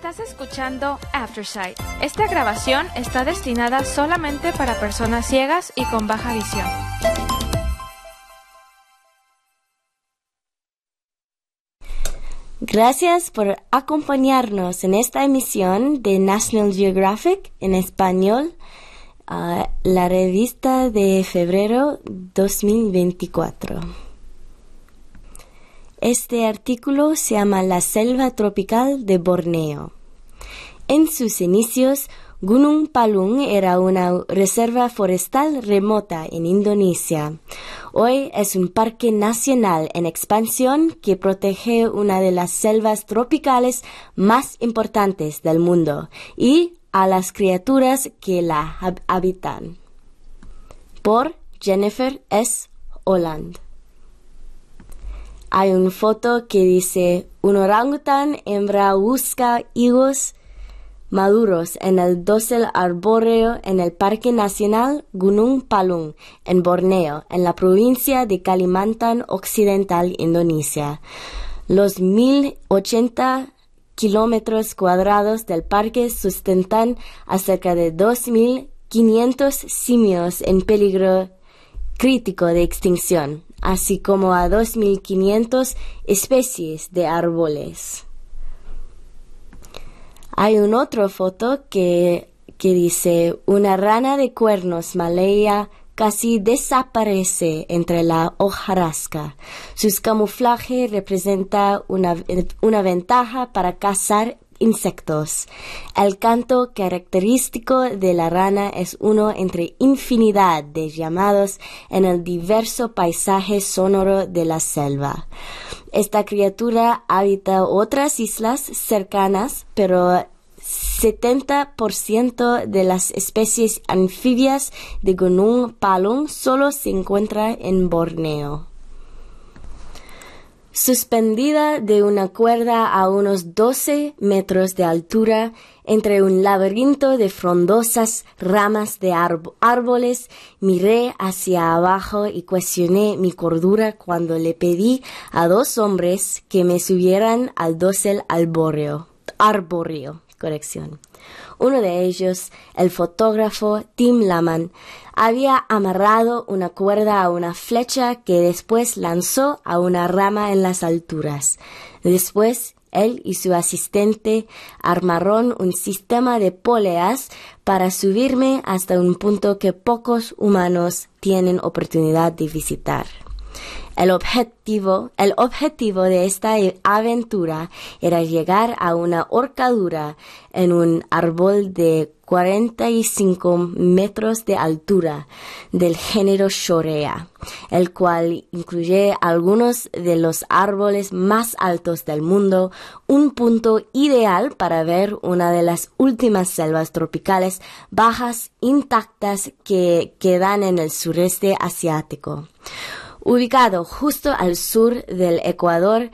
Estás escuchando Aftersight. Esta grabación está destinada solamente para personas ciegas y con baja visión. Gracias por acompañarnos en esta emisión de National Geographic en español, uh, la revista de febrero 2024. Este artículo se llama La selva tropical de Borneo. En sus inicios, Gunung Palung era una reserva forestal remota en Indonesia. Hoy es un parque nacional en expansión que protege una de las selvas tropicales más importantes del mundo y a las criaturas que la habitan. Por Jennifer S. Holland. Hay una foto que dice un orangután hembra busca higos maduros en el dosel arbóreo en el Parque Nacional Gunung Palung, en Borneo, en la provincia de Kalimantan Occidental, Indonesia. Los 1080 kilómetros cuadrados del parque sustentan a cerca de 2.500 simios en peligro crítico de extinción, así como a 2.500 especies de árboles. Hay una otra foto que, que dice una rana de cuernos malaya casi desaparece entre la hojarasca. Su camuflaje representa una, una ventaja para cazar insectos. El canto característico de la rana es uno entre infinidad de llamados en el diverso paisaje sonoro de la selva. Esta criatura habita otras islas cercanas, pero 70% de las especies anfibias de Gunung Palung solo se encuentra en Borneo. Suspendida de una cuerda a unos 12 metros de altura entre un laberinto de frondosas ramas de árboles, miré hacia abajo y cuestioné mi cordura cuando le pedí a dos hombres que me subieran al dosel arbóreo. Corrección. Uno de ellos, el fotógrafo Tim Laman, había amarrado una cuerda a una flecha que después lanzó a una rama en las alturas. Después, él y su asistente armaron un sistema de poleas para subirme hasta un punto que pocos humanos tienen oportunidad de visitar. El objetivo, el objetivo de esta aventura era llegar a una horcadura en un árbol de 45 metros de altura del género Shorea, el cual incluye algunos de los árboles más altos del mundo, un punto ideal para ver una de las últimas selvas tropicales bajas intactas que quedan en el sureste asiático. Ubicado justo al sur del Ecuador,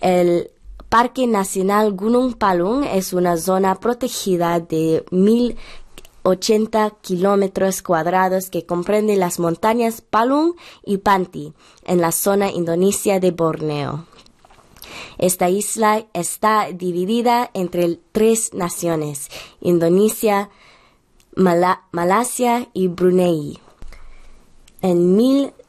el Parque Nacional Gunung Palung es una zona protegida de 1080 kilómetros cuadrados que comprende las montañas Palung y Panti en la zona indonesia de Borneo. Esta isla está dividida entre tres naciones, Indonesia, Malasia y Brunei. En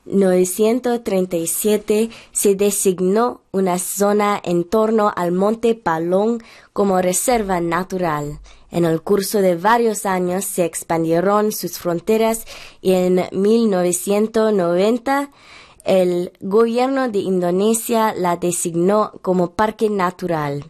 1937 se designó una zona en torno al monte Palong como reserva natural. En el curso de varios años se expandieron sus fronteras y en 1990 el gobierno de Indonesia la designó como parque natural.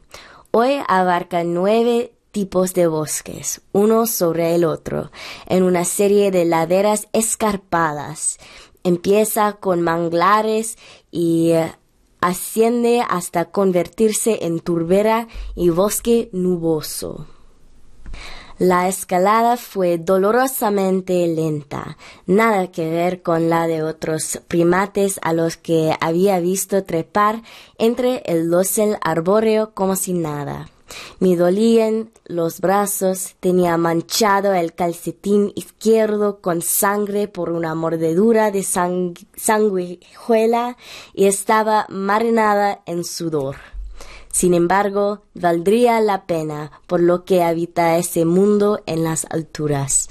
Hoy abarca nueve tipos de bosques, uno sobre el otro, en una serie de laderas escarpadas empieza con manglares y eh, asciende hasta convertirse en turbera y bosque nuboso. La escalada fue dolorosamente lenta, nada que ver con la de otros primates a los que había visto trepar entre el dosel arbóreo como si nada. Me dolían los brazos, tenía manchado el calcetín izquierdo con sangre por una mordedura de sanguijuela y estaba marinada en sudor. Sin embargo, valdría la pena por lo que habita ese mundo en las alturas.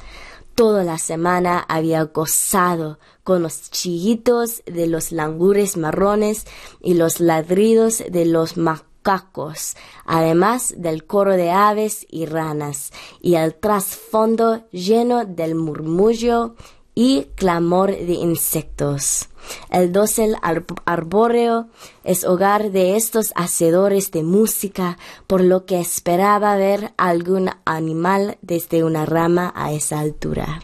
Toda la semana había gozado con los chillitos de los langures marrones y los ladridos de los macacos, además del coro de aves y ranas, y el trasfondo lleno del murmullo y clamor de insectos. El dosel arbóreo es hogar de estos hacedores de música, por lo que esperaba ver algún animal desde una rama a esa altura.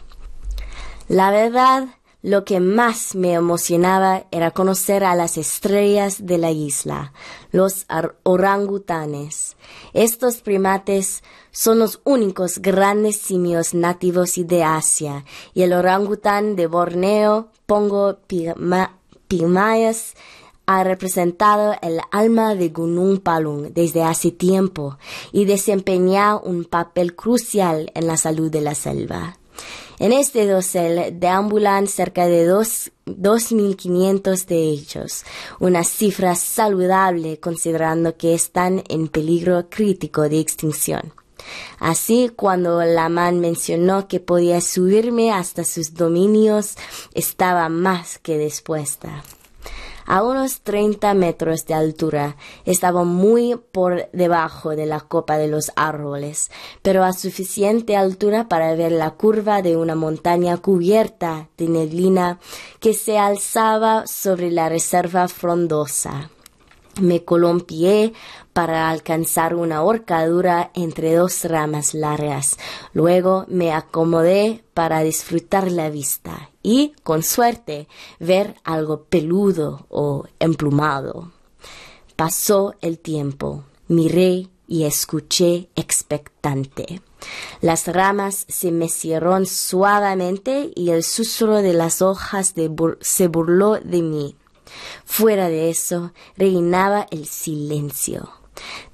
La verdad lo que más me emocionaba era conocer a las estrellas de la isla, los orangutanes. Estos primates son los únicos grandes simios nativos de Asia, y el orangután de Borneo, Pongo Pigmayas, ha representado el alma de Gunung Palung desde hace tiempo y desempeña un papel crucial en la salud de la selva. En este dosel deambulan cerca de 2.500 de ellos, una cifra saludable considerando que están en peligro crítico de extinción. Así, cuando la man mencionó que podía subirme hasta sus dominios, estaba más que dispuesta a unos 30 metros de altura. Estaba muy por debajo de la copa de los árboles, pero a suficiente altura para ver la curva de una montaña cubierta de neblina que se alzaba sobre la reserva frondosa. Me columpié para alcanzar una horcadura entre dos ramas largas. Luego me acomodé para disfrutar la vista y, con suerte, ver algo peludo o emplumado. Pasó el tiempo. Miré y escuché expectante. Las ramas se mecieron suavemente y el susurro de las hojas se burló de mí. Fuera de eso reinaba el silencio.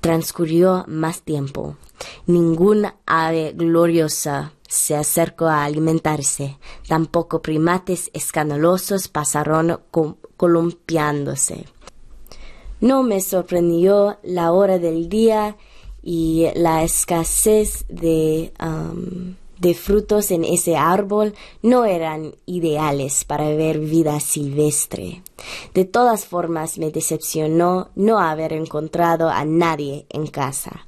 Transcurrió más tiempo. Ninguna ave gloriosa se acercó a alimentarse. Tampoco primates escandalosos pasaron columpiándose. No me sorprendió la hora del día y la escasez de de frutos en ese árbol no eran ideales para ver vida silvestre. De todas formas me decepcionó no haber encontrado a nadie en casa.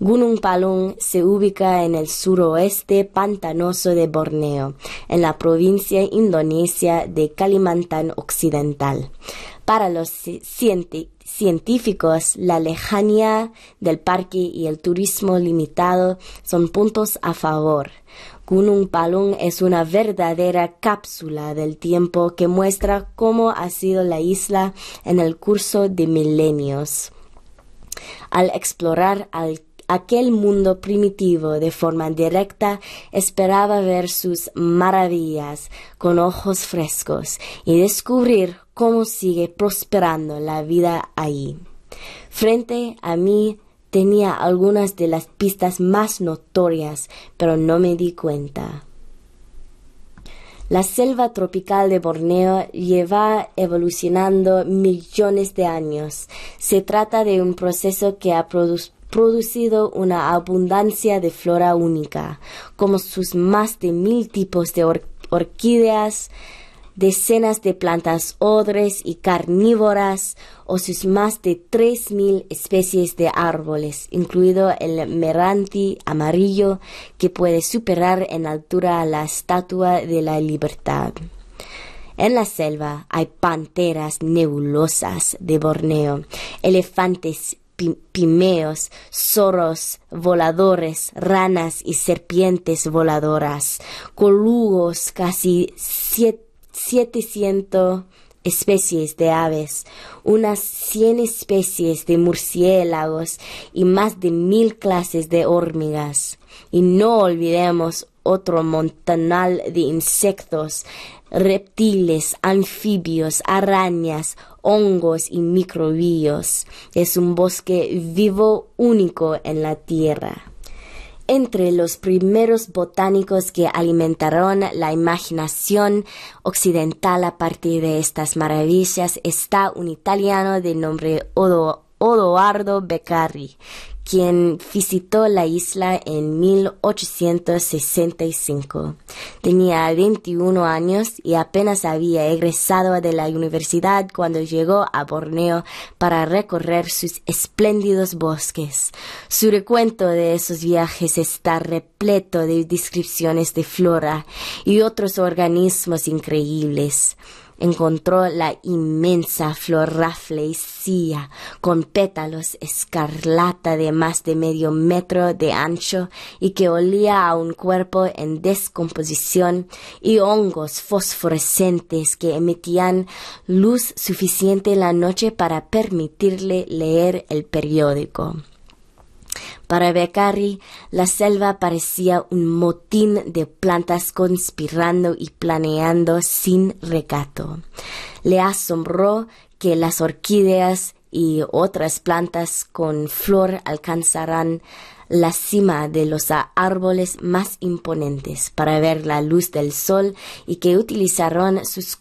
Gunung Palung se ubica en el suroeste pantanoso de Borneo, en la provincia indonesia de Kalimantan Occidental. Para los científicos, la lejanía del parque y el turismo limitado son puntos a favor. Gunung Palung es una verdadera cápsula del tiempo que muestra cómo ha sido la isla en el curso de milenios. Al explorar aquel mundo primitivo de forma directa, esperaba ver sus maravillas con ojos frescos y descubrir cómo sigue prosperando la vida ahí. Frente a mí tenía algunas de las pistas más notorias, pero no me di cuenta. La selva tropical de Borneo lleva evolucionando millones de años. Se trata de un proceso que ha producido una abundancia de flora única, como sus más de mil tipos de orquídeas, decenas de plantas odres y carnívoras o sus más de 3.000 especies de árboles, incluido el meranti amarillo que puede superar en altura a la estatua de la libertad. En la selva hay panteras nebulosas de Borneo, elefantes pimeos, zorros voladores, ranas y serpientes voladoras, colugos casi siete 700 especies de aves, unas 100 especies de murciélagos y más de mil clases de hormigas. Y no olvidemos otro montanal de insectos, reptiles, anfibios, arañas, hongos y microbios. Es un bosque vivo único en la Tierra. Entre los primeros botánicos que alimentaron la imaginación occidental a partir de estas maravillas está un italiano de nombre Odo, Odoardo Beccari, quien visitó la isla en 1865. Tenía 21 años y apenas había egresado de la universidad cuando llegó a Borneo para recorrer sus espléndidos bosques. Su recuento de esos viajes está repleto de descripciones de flora y otros organismos increíbles encontró la inmensa flor rafflesia con pétalos escarlata de más de medio metro de ancho y que olía a un cuerpo en descomposición y hongos fosforescentes que emitían luz suficiente en la noche para permitirle leer el periódico. Para Beccari, la selva parecía un motín de plantas conspirando y planeando sin recato. Le asombró que las orquídeas y otras plantas con flor alcanzaran la cima de los árboles más imponentes para ver la luz del sol y que utilizaron sus,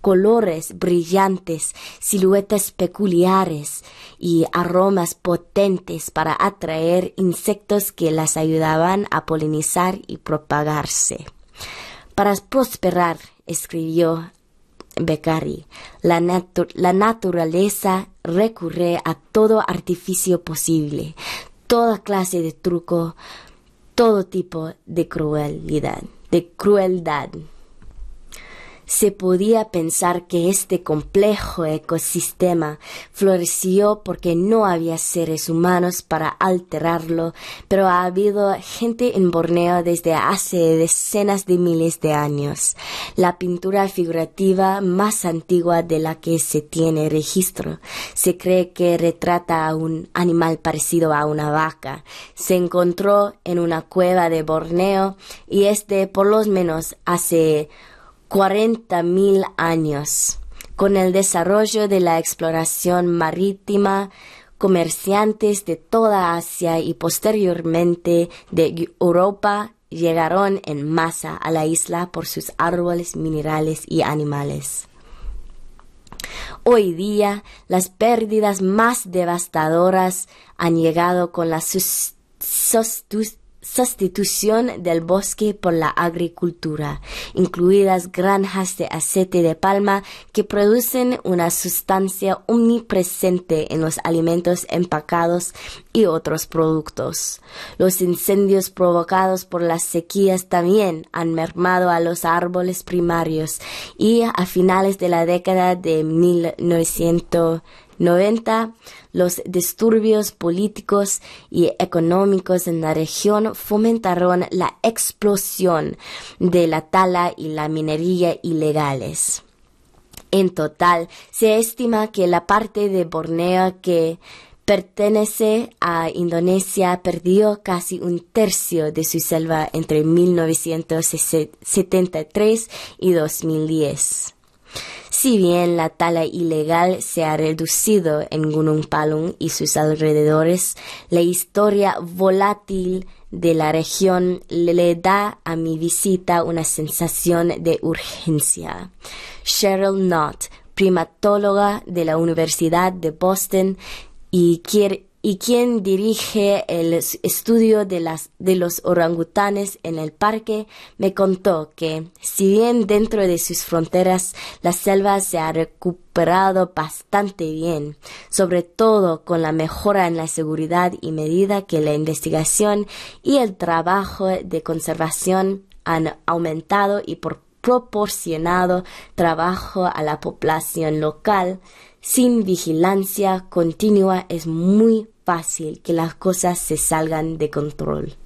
colores brillantes, siluetas peculiares y aromas potentes para atraer insectos que las ayudaban a polinizar y propagarse. Para prosperar, escribió Beccari, la naturaleza recurre a todo artificio posible, toda clase de truco, todo tipo de crueldad, de crueldad se podía pensar que este complejo ecosistema floreció porque no había seres humanos para alterarlo, pero ha habido gente en Borneo desde hace decenas de miles de años. La pintura figurativa más antigua de la que se tiene registro se cree que retrata a un animal parecido a una vaca. Se encontró en una cueva de Borneo y este por lo menos hace cuarenta mil años. Con el desarrollo de la exploración marítima, comerciantes de toda Asia y posteriormente de Europa llegaron en masa a la isla por sus árboles, minerales y animales. Hoy día, las pérdidas más devastadoras han llegado con la sustitución del bosque por la agricultura, incluidas granjas de aceite de palma que producen una sustancia omnipresente en los alimentos empacados y otros productos. Los incendios provocados por las sequías también han mermado a los árboles primarios y a finales de la década de 1900 90, los disturbios políticos y económicos en la región fomentaron la explosión de la tala y la minería ilegales. En total, se estima que la parte de Borneo que pertenece a Indonesia perdió casi un tercio de su selva entre 1973 y 2010. Si bien la tala ilegal se ha reducido en Gunung Palung y sus alrededores, la historia volátil de la región le da a mi visita una sensación de urgencia. Cheryl Knott, primatóloga de la Universidad de Boston y quiere y quien dirige el estudio de, las, de los orangutanes en el parque, me contó que, si bien dentro de sus fronteras la selva se ha recuperado bastante bien, sobre todo con la mejora en la seguridad y medida que la investigación y el trabajo de conservación han aumentado y proporcionado trabajo a la población local, sin vigilancia continua es muy fácil que las cosas se salgan de control.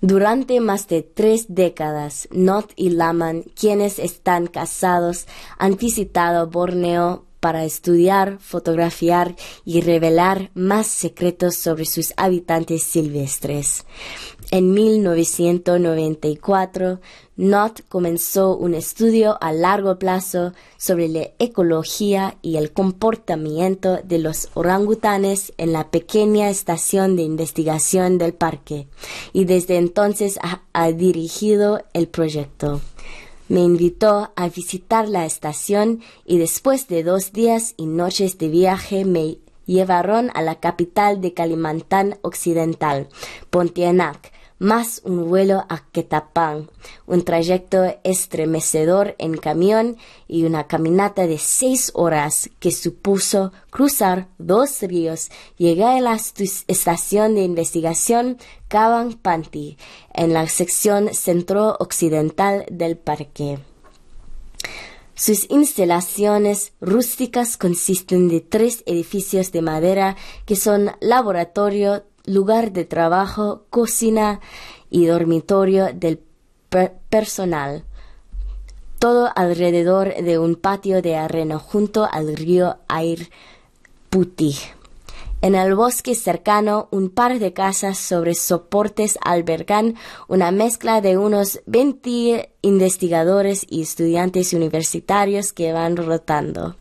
Durante más de tres décadas, Not y Laman, quienes están casados, han visitado Borneo para estudiar, fotografiar y revelar más secretos sobre sus habitantes silvestres. En 1994, Knott comenzó un estudio a largo plazo sobre la ecología y el comportamiento de los orangutanes en la pequeña estación de investigación del parque y desde entonces ha, dirigido el proyecto. Me invitó a visitar la estación y después de dos días y noches de viaje me llevaron a la capital de Kalimantan Occidental, Pontianak, más un vuelo a Quetapán, un trayecto estremecedor en camión y una caminata de seis horas que supuso cruzar dos ríos. Llegué a la estación de investigación Kaban Panti, en la sección centro-occidental del parque. Sus instalaciones rústicas consisten de tres edificios de madera que son laboratorio, lugar de trabajo, cocina y dormitorio del personal. Todo alrededor de un patio de arena junto al río Air Puti. En el bosque cercano, un par de casas sobre soportes albergan una mezcla de unos 20 investigadores y estudiantes universitarios que van rotando.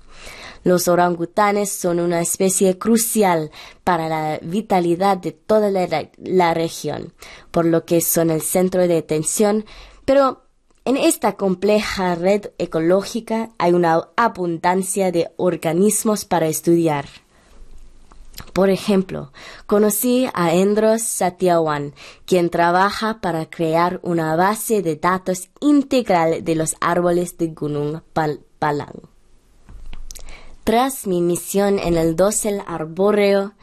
Los orangutanes son una especie crucial para la vitalidad de toda la, región, por lo que son el centro de atención, pero en esta compleja red ecológica hay una abundancia de organismos para estudiar. Por ejemplo, conocí a Endros Satyawan, quien trabaja para crear una base de datos integral de los árboles de Gunung Palang. Tras mi misión en el dosel arbóreo,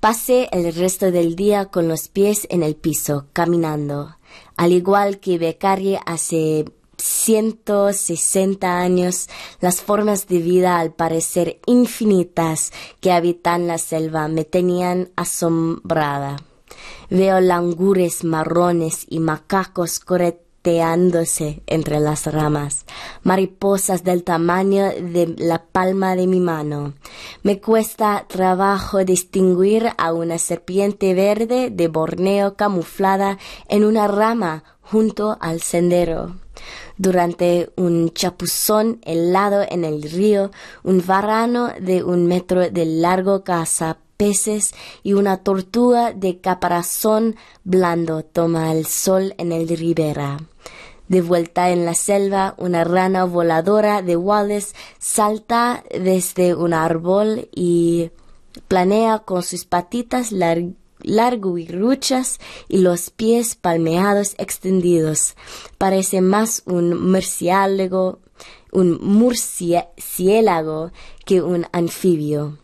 pasé el resto del día con los pies en el piso, caminando. Al igual que Beccari hace 160 años, las formas de vida al parecer infinitas que habitan la selva me tenían asombrada. Veo langures marrones y macacos entre las ramas, mariposas del tamaño de la palma de mi mano. Me cuesta trabajo distinguir a una serpiente verde de Borneo camuflada en una rama junto al sendero. Durante un chapuzón helado en el río, un varano de un metro de largo caza y una tortuga de caparazón blando toma el sol en el ribera. De vuelta en la selva, una rana voladora de Wallace salta desde un árbol y planea con sus patitas larguiruchas y los pies palmeados extendidos. Parece más un murciélago, un murciélago que un anfibio.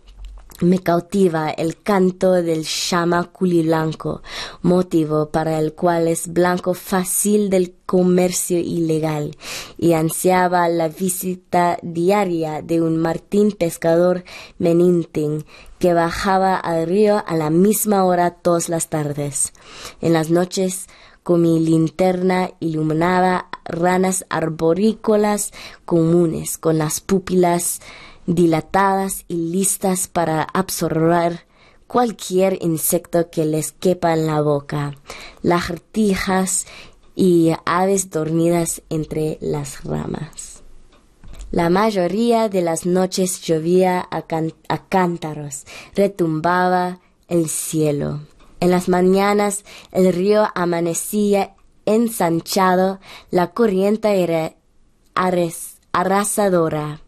Me cautiva el canto del llama blanco, motivo para el cual es blanco fácil del comercio ilegal, y ansiaba la visita diaria de un martín pescador menintin que bajaba al río a la misma hora todas las tardes. En las noches, con mi linterna iluminaba ranas arborícolas comunes, con las pupilas dilatadas y listas para absorber cualquier insecto que les quepa en la boca, lagartijas y aves dormidas entre las ramas. La mayoría de las noches llovía a, cántaros, retumbaba el cielo. En las mañanas el río amanecía ensanchado, la corriente era arrasadora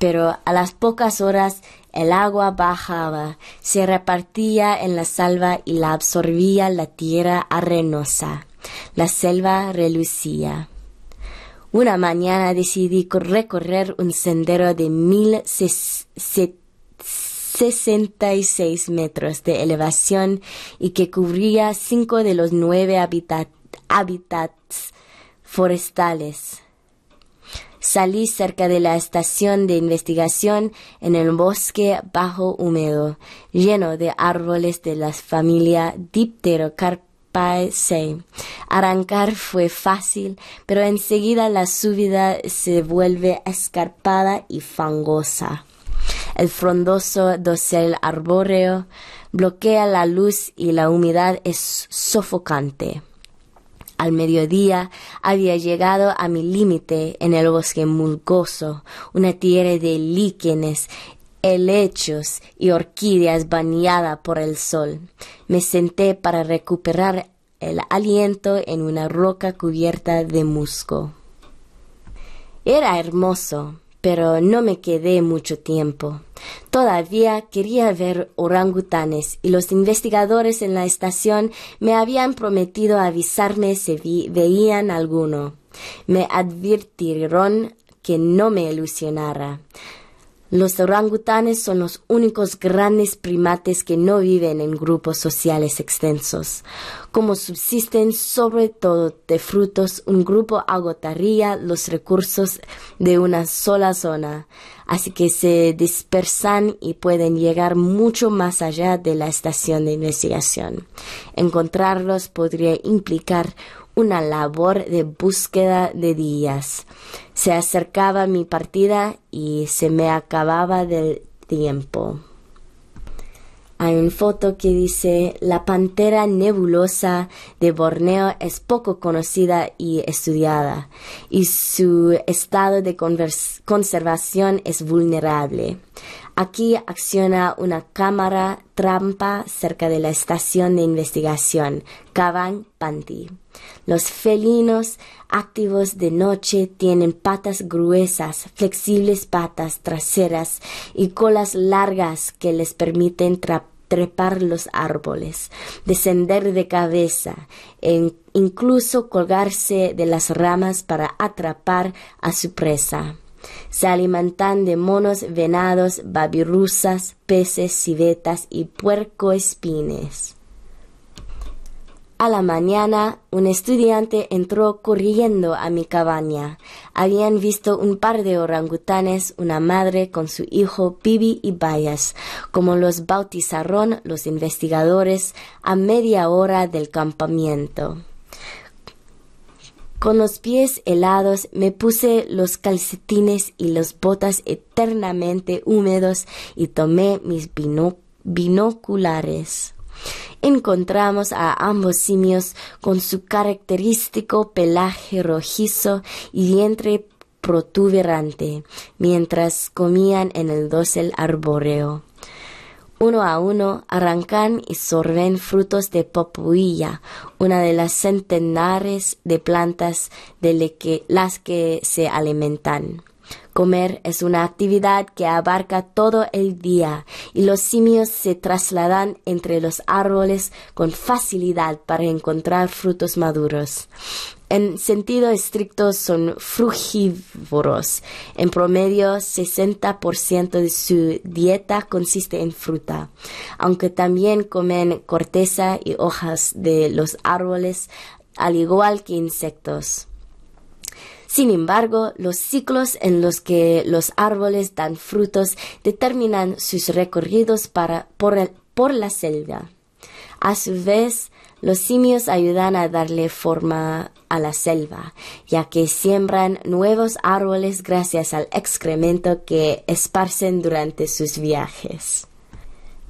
pero a las pocas horas el agua bajaba, se repartía en la selva y la absorbía la tierra arenosa. La selva relucía. Una mañana decidí recorrer un sendero de mil sesenta y seis metros de elevación y que cubría cinco de los nueve hábitats forestales Salí cerca de la estación de investigación en el bosque bajo húmedo, lleno de árboles de la familia Dipterocarpaceae. Arrancar fue fácil, pero enseguida la subida se vuelve escarpada y fangosa. El frondoso dosel arbóreo bloquea la luz y la humedad es sofocante. Al mediodía había llegado a mi límite en el bosque mulgoso, una tierra de líquenes, helechos y orquídeas bañada por el sol. Me senté para recuperar el aliento en una roca cubierta de musgo. Era hermoso, pero no me quedé mucho tiempo. Todavía quería ver orangutanes y los investigadores en la estación me habían prometido avisarme si veían alguno. Me advirtieron que no me ilusionara. Los orangutanes son los únicos grandes primates que no viven en grupos sociales extensos. Como subsisten sobre todo de frutos, un grupo agotaría los recursos de una sola zona, así que se dispersan y pueden llegar mucho más allá de la estación de investigación. Encontrarlos podría implicar una labor de búsqueda de días. Se acercaba mi partida y se me acababa del tiempo. Hay una foto que dice la pantera nebulosa de Borneo es poco conocida y estudiada y su estado de conservación es vulnerable. Aquí acciona una cámara trampa cerca de la estación de investigación Kavan Panti. Los felinos activos de noche tienen patas gruesas, flexibles patas traseras y colas largas que les permiten trepar los árboles, descender de cabeza e incluso colgarse de las ramas para atrapar a su presa. Se alimentan de monos, venados, babirusas, peces, civetas y puercoespines. A la mañana, un estudiante entró corriendo a mi cabaña. Habían visto un par de orangutanes, una madre con su hijo Pibi y Bayas, como los bautizaron los investigadores a media hora del campamento. Con los pies helados me puse los calcetines y las botas eternamente húmedos y tomé mis binoculares encontramos a ambos simios con su característico pelaje rojizo y vientre protuberante, mientras comían en el dosel arbóreo. Uno a uno arrancan y sorben frutos de popuilla, una de las centenares de plantas de las que se alimentan. Comer es una actividad que abarca todo el día y los simios se trasladan entre los árboles con facilidad para encontrar frutos maduros. En sentido estricto son frugívoros. En promedio, 60% de su dieta consiste en fruta, aunque también comen corteza y hojas de los árboles, al igual que insectos. Sin embargo, los ciclos en los que los árboles dan frutos determinan sus recorridos para, por, por la selva. A su vez, los simios ayudan a darle forma a la selva, ya que siembran nuevos árboles gracias al excremento que esparcen durante sus viajes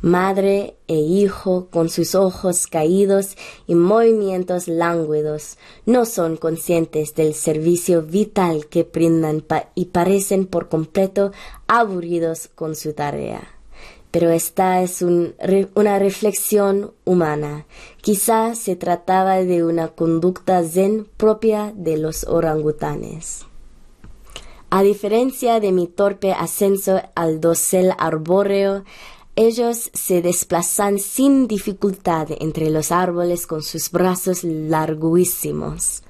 madre e hijo con sus ojos caídos y movimientos lánguidos, no son conscientes del servicio vital que brindan y parecen por completo aburridos con su tarea. Pero esta es una reflexión humana. Quizá se trataba de una conducta zen propia de los orangutanes. A diferencia de mi torpe ascenso al dosel arbóreo, ellos se desplazan sin dificultad entre los árboles con sus brazos larguísimos.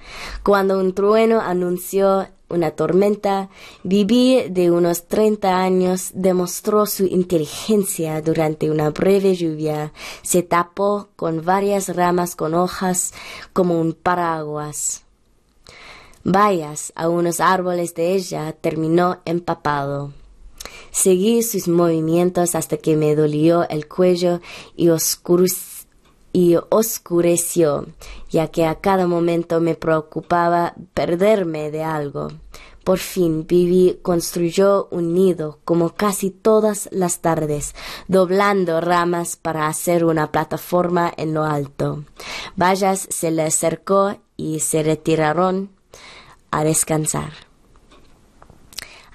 Cuando un trueno anunció una tormenta, Viví de unos treinta años demostró su inteligencia durante una breve lluvia. Se tapó con varias ramas con hojas como un paraguas. Vayas a unos árboles de ella terminó empapado. Seguí sus movimientos hasta que me dolió el cuello y, y oscureció, ya que a cada momento me preocupaba perderme de algo. Por fin Vivi construyó un nido como casi todas las tardes, doblando ramas para hacer una plataforma en lo alto. Vallas se le acercó y se retiraron a descansar.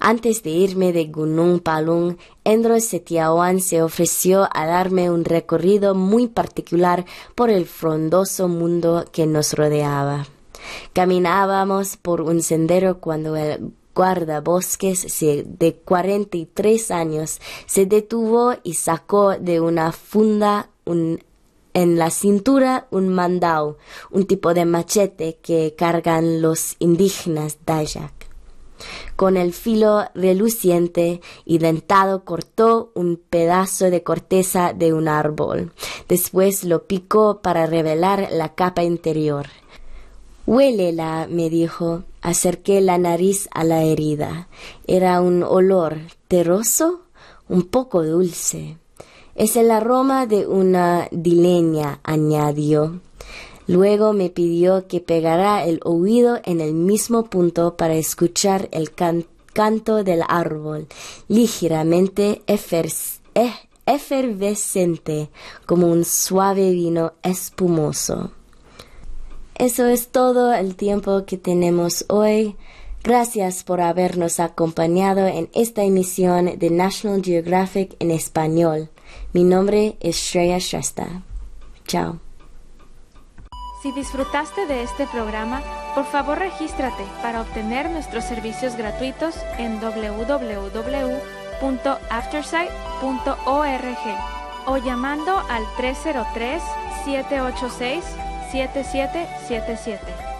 Antes de irme de Gunung Palung, Endro Setiawan se ofreció a darme un recorrido muy particular por el frondoso mundo que nos rodeaba. Caminábamos por un sendero cuando el guardabosques de 43 años se detuvo y sacó de una funda en la cintura un mandao, un tipo de machete que cargan los indígenas Dayak. Con el filo reluciente y dentado cortó un pedazo de corteza de un árbol. Después lo picó para revelar la capa interior. Huélela, me dijo. Acerqué la nariz a la herida. Era un olor terroso, un poco dulce. Es el aroma de una dileña, añadió. Luego me pidió que pegara el oído en el mismo punto para escuchar el canto del árbol, ligeramente efervescente, como un suave vino espumoso. Eso es todo el tiempo que tenemos hoy. Gracias por habernos acompañado en esta emisión de National Geographic en español. Mi nombre es Shreya Shrestha. Chao. Si disfrutaste de este programa, por favor regístrate para obtener nuestros servicios gratuitos en www.aftersight.org o llamando al 303 786 7777.